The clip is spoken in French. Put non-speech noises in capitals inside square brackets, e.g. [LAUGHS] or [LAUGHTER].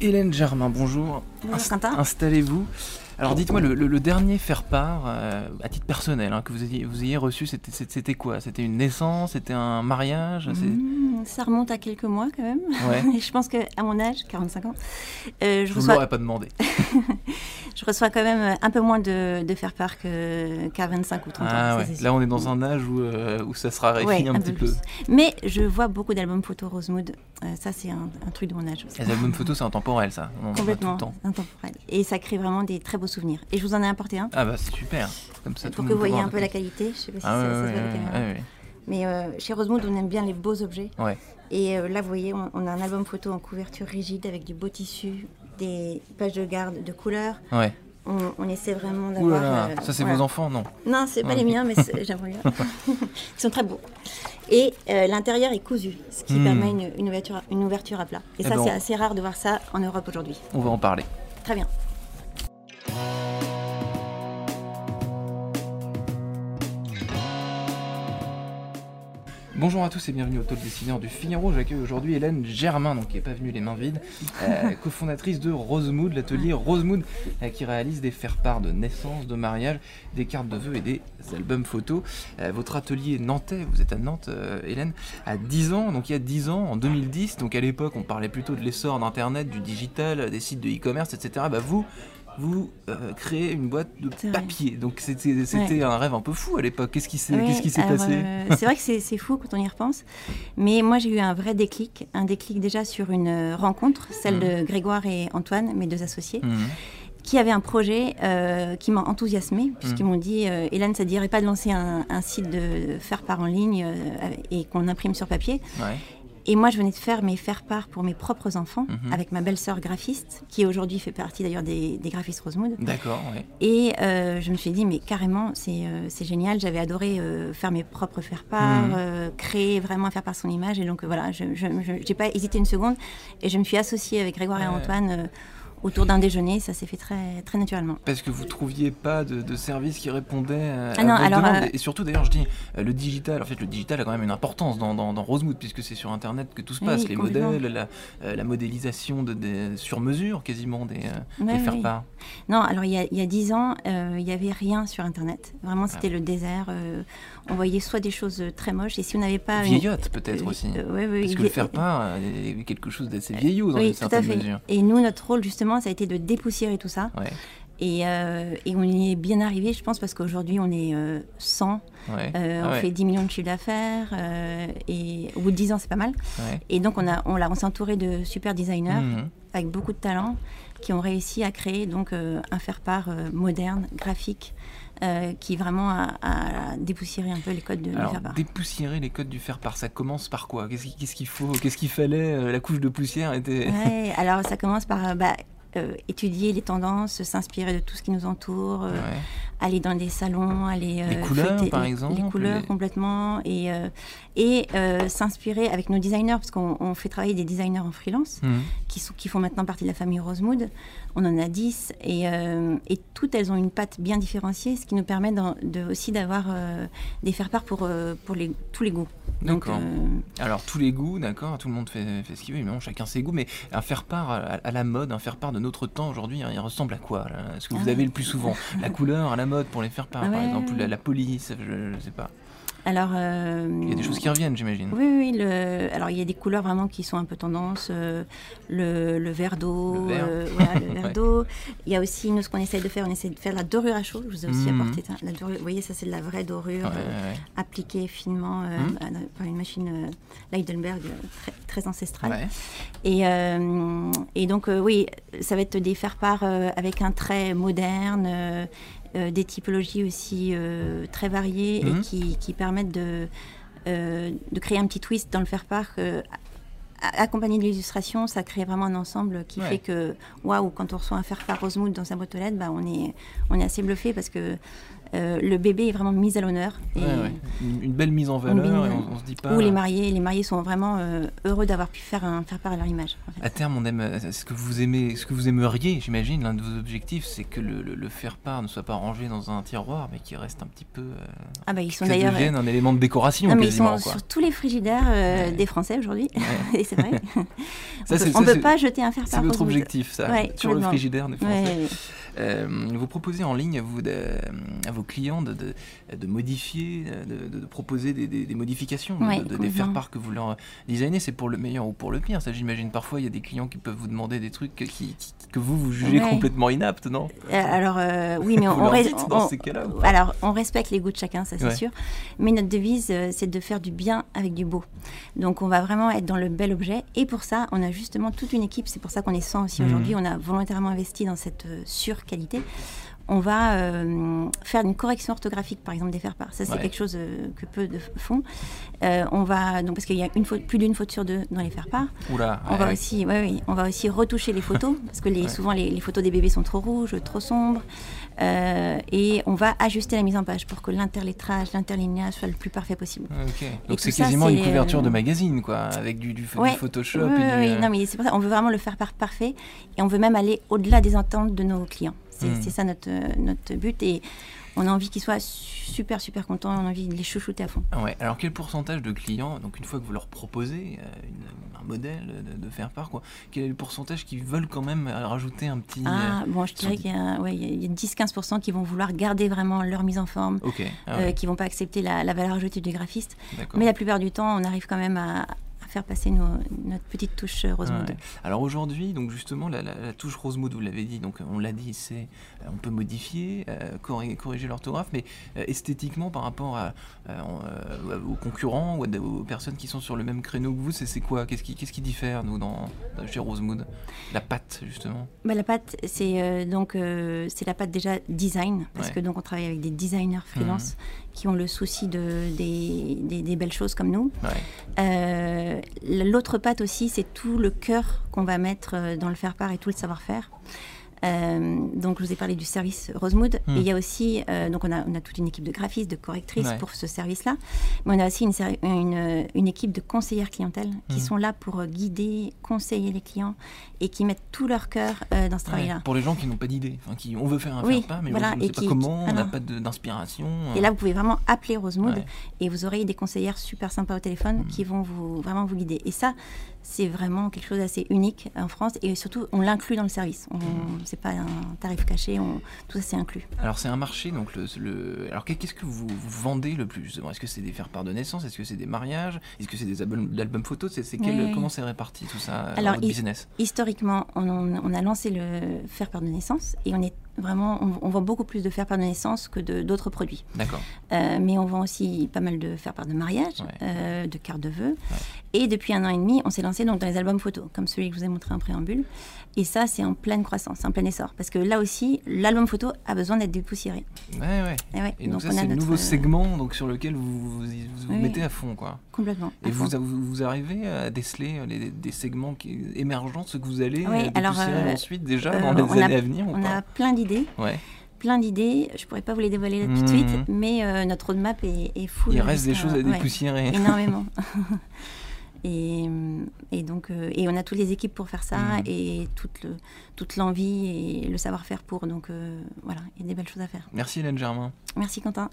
Hélène Germain, bonjour. Bonjour Quentin. Installez-vous. Alors dites-moi, le, dernier faire-part, euh, à titre personnel, hein, que vous ayez, vous ayez reçu, c'était quoi? C'était une naissance? C'était un mariage? Mmh, Ça remonte à quelques mois quand même. Ouais. [LAUGHS] je pense qu'à mon âge, 45 ans, euh, je ne reçois... pas demandé. [LAUGHS] je reçois quand même un peu moins de, faire-part qu'à 25 ou 30 ah, ans. Ouais. Là, on est dans un âge où, euh, où ça sera raréfie un, petit peu. Mais je vois beaucoup d'albums photos Rosemood. ça, c'est un, truc de mon âge aussi. Les albums photos, c'est intemporel, ça. Complètement intemporel. Et ça crée vraiment des très beaux souvenirs. Et je vous en ai apporté un. Ah bah c'est super. Comme ça, Pour que vous voyez un peu la qualité. Je sais pas si ah ça, se voit Mais euh, chez Rosemood, on aime bien les beaux objets. Ouais. Et euh, là, vous voyez, on, a un album photo en couverture rigide avec du beau tissu, des pages de garde de couleurs. Ouais. On, essaie vraiment d'avoir. Euh, ça, c'est vos enfants, non Non, c'est pas les miens, mais [LAUGHS] j'aimerais bien. [LAUGHS] Ils sont très beaux. Et l'intérieur est cousu, ce qui hmm. permet une, une, ouverture, une ouverture à plat. Et, eh ça, ben, c'est assez rare de voir ça en Europe aujourd'hui. On va en parler. Très bien. Bonjour à tous et bienvenue au Talk Décideur du Figaro. J'accueille aujourd'hui Hélène Germain, donc qui n'est pas venue les mains vides, euh, [LAUGHS] cofondatrice de Rosemood, l'atelier Rosemood, euh, qui réalise des faire-part de naissance, de mariage, des cartes de vœux et des albums photos. Euh, votre atelier nantais, vous êtes à Nantes, Hélène, a 10 ans, donc il y a 10 ans, en 2010, donc à l'époque on parlait plutôt de l'essor d'Internet, du digital, des sites de e-commerce, etc. Bah vous, vous euh, créez une boîte de papier. Donc c'était un rêve un peu fou à l'époque. Qu'est-ce qui s'est passé euh, C'est vrai que c'est fou quand on y repense. Mais moi j'ai eu un vrai déclic. Un déclic déjà sur une euh, rencontre, celle mmh. de Grégoire et Antoine, mes deux associés. Mmh. qui avaient un projet qui m'a enthousiasmé, puisqu'ils mmh. m'ont dit Hélène, ça ne dirait pas de lancer un, site de faire part en ligne et qu'on imprime sur papier et moi, je venais de faire mes faire-part pour mes propres enfants mhm. avec ma belle-sœur graphiste, qui aujourd'hui fait partie d'ailleurs des, graphistes Rosemood. D'accord, oui. Et euh, je me suis dit, mais carrément, c'est euh, génial. J'avais adoré euh, faire mes propres faire-part, mhm. créer vraiment faire part son image. Et donc voilà, je n'ai pas hésité une seconde. Et je me suis associée avec Grégoire et Antoine autour d'un déjeuner, ça s'est fait très, très naturellement. Parce que vous trouviez pas de, de service qui répondait à, ah non, alors, euh, Et surtout, d'ailleurs, je dis, euh, le digital, en fait, le digital a quand même une importance dans, dans, Rosemood, puisque c'est sur Internet que tout se passe, les modèles, la, euh, la, modélisation de, sur mesure quasiment des, des faire-part. Non, alors il y a, 10 ans, il n'y avait rien sur Internet. Vraiment, c'était ah. le désert. on voyait soit des choses très moches, et si on n'avait pas... Vieillotte peut-être aussi. Oui, oui, Parce que le faire-part est quelque chose d'assez vieillot dans une certaine mesure. Et nous, notre rôle, justement, ça a été de dépoussiérer tout ça. Et, euh, et, on y est bien arrivé, je pense, parce qu'aujourd'hui, on est 100. Euh, euh, on fait 10 millions de chiffres d'affaires. et au bout de 10 ans, c'est pas mal. Et donc, on, a, on, on s'est entouré de super designers mhm. avec beaucoup de talent qui ont réussi à créer donc, un faire-part moderne, graphique. qui vraiment a, dépoussiéré un peu les codes de, alors, faire-part. Dépoussiérer les codes du faire-part, ça commence par quoi? Qu'est-ce qu'il faut? Qu'est-ce qu'il fallait? La couche de poussière était. alors ça commence par bah, euh, étudier les tendances, s'inspirer de tout ce qui nous entoure, euh, aller dans des salons, aller les euh, couleurs par exemple, les couleurs complètement et et s'inspirer avec nos designers parce qu'on fait travailler des designers en freelance mmh. qui sont qui font maintenant partie de la famille Rosemood. On en a 10 et, et toutes elles ont une patte bien différenciée, ce qui nous permet de, aussi d'avoir des faire-part pour pour les, tous les goûts. D'accord. Alors tous les goûts, d'accord, tout le monde fait, fait ce qu'il veut, mais chacun ses goûts, mais un faire-part à, la mode, un faire-part de notre temps aujourd'hui, hein, il ressemble à quoi Ce que vous ah avez le plus souvent La couleur, à la mode pour les faire part, ah par exemple, la, police, je ne sais pas? Alors, euh, il y a des choses qui reviennent, j'imagine. Oui, oui. Le, alors, il y a des couleurs vraiment qui sont un peu tendance. Euh, le, le, verre d'eau. Le verre, [LAUGHS] d'eau. Il y a aussi, nous, ce qu'on essaye de faire, on essaie de faire la dorure à chaud. Je vous ai aussi mhm. apporté ça. La dorure, vous voyez, ça, c'est de la vraie dorure euh, appliquée finement mhm. par une machine Leidenberg très, très ancestrale. Et, et donc, oui, ça va être des faire-part avec un trait moderne euh, des typologies aussi euh, très variées et mhm. qui, permettent de, euh, de créer un petit twist dans le faire-part accompagné de l'illustration, ça crée vraiment un ensemble qui fait que, waouh, quand on reçoit un faire-part Rosemood dans sa boîte aux lettres, bah, on, est, on est assez bluffé parce que le bébé est vraiment mis à l'honneur. Une, belle mise en valeur, et on, se dit pas... Où les mariés, les mariés sont vraiment heureux d'avoir pu faire, un, faire part à leur image. À terme, on aime, ce que vous aimez, ce que vous aimeriez, j'imagine, l'un de vos objectifs, c'est que le, faire part ne soit pas rangé dans un tiroir, mais qu'il reste un petit peu. ah bah ils sont d'ailleurs. un élément de décoration. Non, mais ils sont sur tous les frigidaires des Français aujourd'hui, [LAUGHS] et c'est vrai. on ne peut, pas jeter un faire-part. C'est votre objectif, ça, sur le frigidaire des Français. Euh, vous proposez en ligne vous, à vos clients de, de, modifier, de, proposer des, des, modifications, de, faire part que vous leur designez. C'est pour le meilleur ou pour le pire. Ça, j'imagine parfois, il y a des clients qui peuvent vous demander des trucs qui, que vous, vous jugez complètement inaptes, non? Euh, Alors, euh, oui, [LAUGHS] mais on, on, alors, on respecte les goûts de chacun, ça c'est sûr. Mais notre devise, c'est de faire du bien avec du beau. Donc, on va vraiment être dans le bel objet. Et pour ça, on a justement toute une équipe. C'est pour ça qu'on est 100 aussi mmh. aujourd'hui. On a volontairement investi dans cette sur qualité, on va euh, faire une correction orthographique, par exemple, des faire-part. Ça, c'est quelque chose euh, que peu de font. Euh, on va, donc, parce qu'il y a une faute, plus d'une faute sur deux dans les faire-part. on, va aussi, on va aussi retoucher les photos, [LAUGHS] parce que les, souvent, les, photos des bébés sont trop rouges, trop sombres. et on va ajuster la mise en page pour que l'interlettrage, l'interlignage soit le plus parfait possible. Donc, c'est quasiment une couverture de magazine, quoi, avec du, du, Photoshop. Oui, non, mais c'est pour ça, on veut vraiment le faire part parfait et on veut même aller au-delà des ententes de nos clients. Hmm. C'est ça notre, notre but. Et on a envie qu'ils soient super, super contents. On a envie de les chouchouter à fond. Ouais. Alors, quel pourcentage de clients, donc une fois que vous leur proposez euh, un modèle de, faire part, quoi, quel est le pourcentage qui veulent quand même rajouter un petit. Ah, bon, je dirais qu'il y a, ouais, y a 10-15% qui vont vouloir garder vraiment leur mise en forme, ah euh, qui vont pas accepter la, la valeur ajoutée du graphiste. Mais la plupart du temps, on arrive quand même à, faire passer notre petite touche euh, Rosemood. Alors aujourd'hui, donc justement, la, touche Rosemood, vous l'avez dit, donc on l'a dit, c'est euh, on peut modifier, euh, corriger, l'orthographe, mais esthétiquement par rapport à, aux concurrents ou aux personnes qui sont sur le même créneau que vous, c'est quoi? Qu'est-ce qui, qu'est-ce qui diffère nous dans, chez Rosemood La pâte justement. Bah, la pâte, c'est donc c'est la pâte déjà design parce que donc on travaille avec des designers freelance mmh qui ont le souci de, des, belles choses comme nous. Euh, l'autre patte aussi, c'est tout le cœur qu'on va mettre euh, dans le faire-part et tout le savoir-faire. Euh, donc, je vous ai parlé du service Rosemood. Et hmm. il y a aussi, euh, donc on a, on a, toute une équipe de graphistes, de correctrices pour ce service-là. Mais on a aussi une, une, équipe de conseillères clientèle qui hmm. sont là pour guider, conseiller les clients et qui mettent tout leur cœur euh, dans ce travail-là. Pour les gens qui n'ont pas d'idée, enfin, qui on veut faire un oui, faire pas, mais on ne sait pas comment, on n'a pas d'inspiration. Et là, vous pouvez vraiment appeler Rosemood et vous aurez des conseillères super sympas au téléphone hmm. qui vont vous vraiment vous guider. Et ça, c'est vraiment quelque chose d'assez unique en France et surtout on l'inclut dans le service. On, c'est pas un tarif caché, on, tout ça c'est inclus. Alors c'est un marché, donc le, alors qu'est-ce que vous, vendez le plus justement? Est-ce que c'est des faire-part de naissance? Est-ce que c'est des mariages? Est-ce que c'est des albums, photos? C'est comment c'est réparti tout ça alors, votre business? Historiquement, on, on, a lancé le faire-part de naissance et on est Vraiment, on, vend beaucoup plus de faire part de naissance que d'autres produits. D'accord. Euh, mais on vend aussi pas mal de faire part de mariage, euh, de cartes de vœux. Et depuis un an et demi, on s'est lancé donc dans les albums photos, comme celui que je vous ai montré en préambule. Et ça, c'est en pleine croissance, en plein essor. Parce que là aussi, l'album photo a besoin d'être dépoussiéré. Ouais, ouais. Et, ouais. et donc, ça, c'est un nouveau segment donc, sur lequel vous vous, mettez à fond. Quoi. Complètement. Et vous, vous, arrivez à déceler des segments qui, émergents, ce que vous allez dépoussiérer alors, euh, ensuite déjà dans les années à venir On a plein d'idées Plein d'idées. Je pourrais pas vous les dévoiler tout de suite, mhm. mais euh, notre roadmap est, est full. Il reste des choses à dépoussiérer. [LAUGHS] énormément. [LAUGHS] et, et, donc, euh, et on a toutes les équipes pour faire ça mhm. et toute, le, toute l'envie et le savoir-faire pour. Donc euh, voilà, il y a des belles choses à faire. Merci Hélène Germain. Merci Quentin.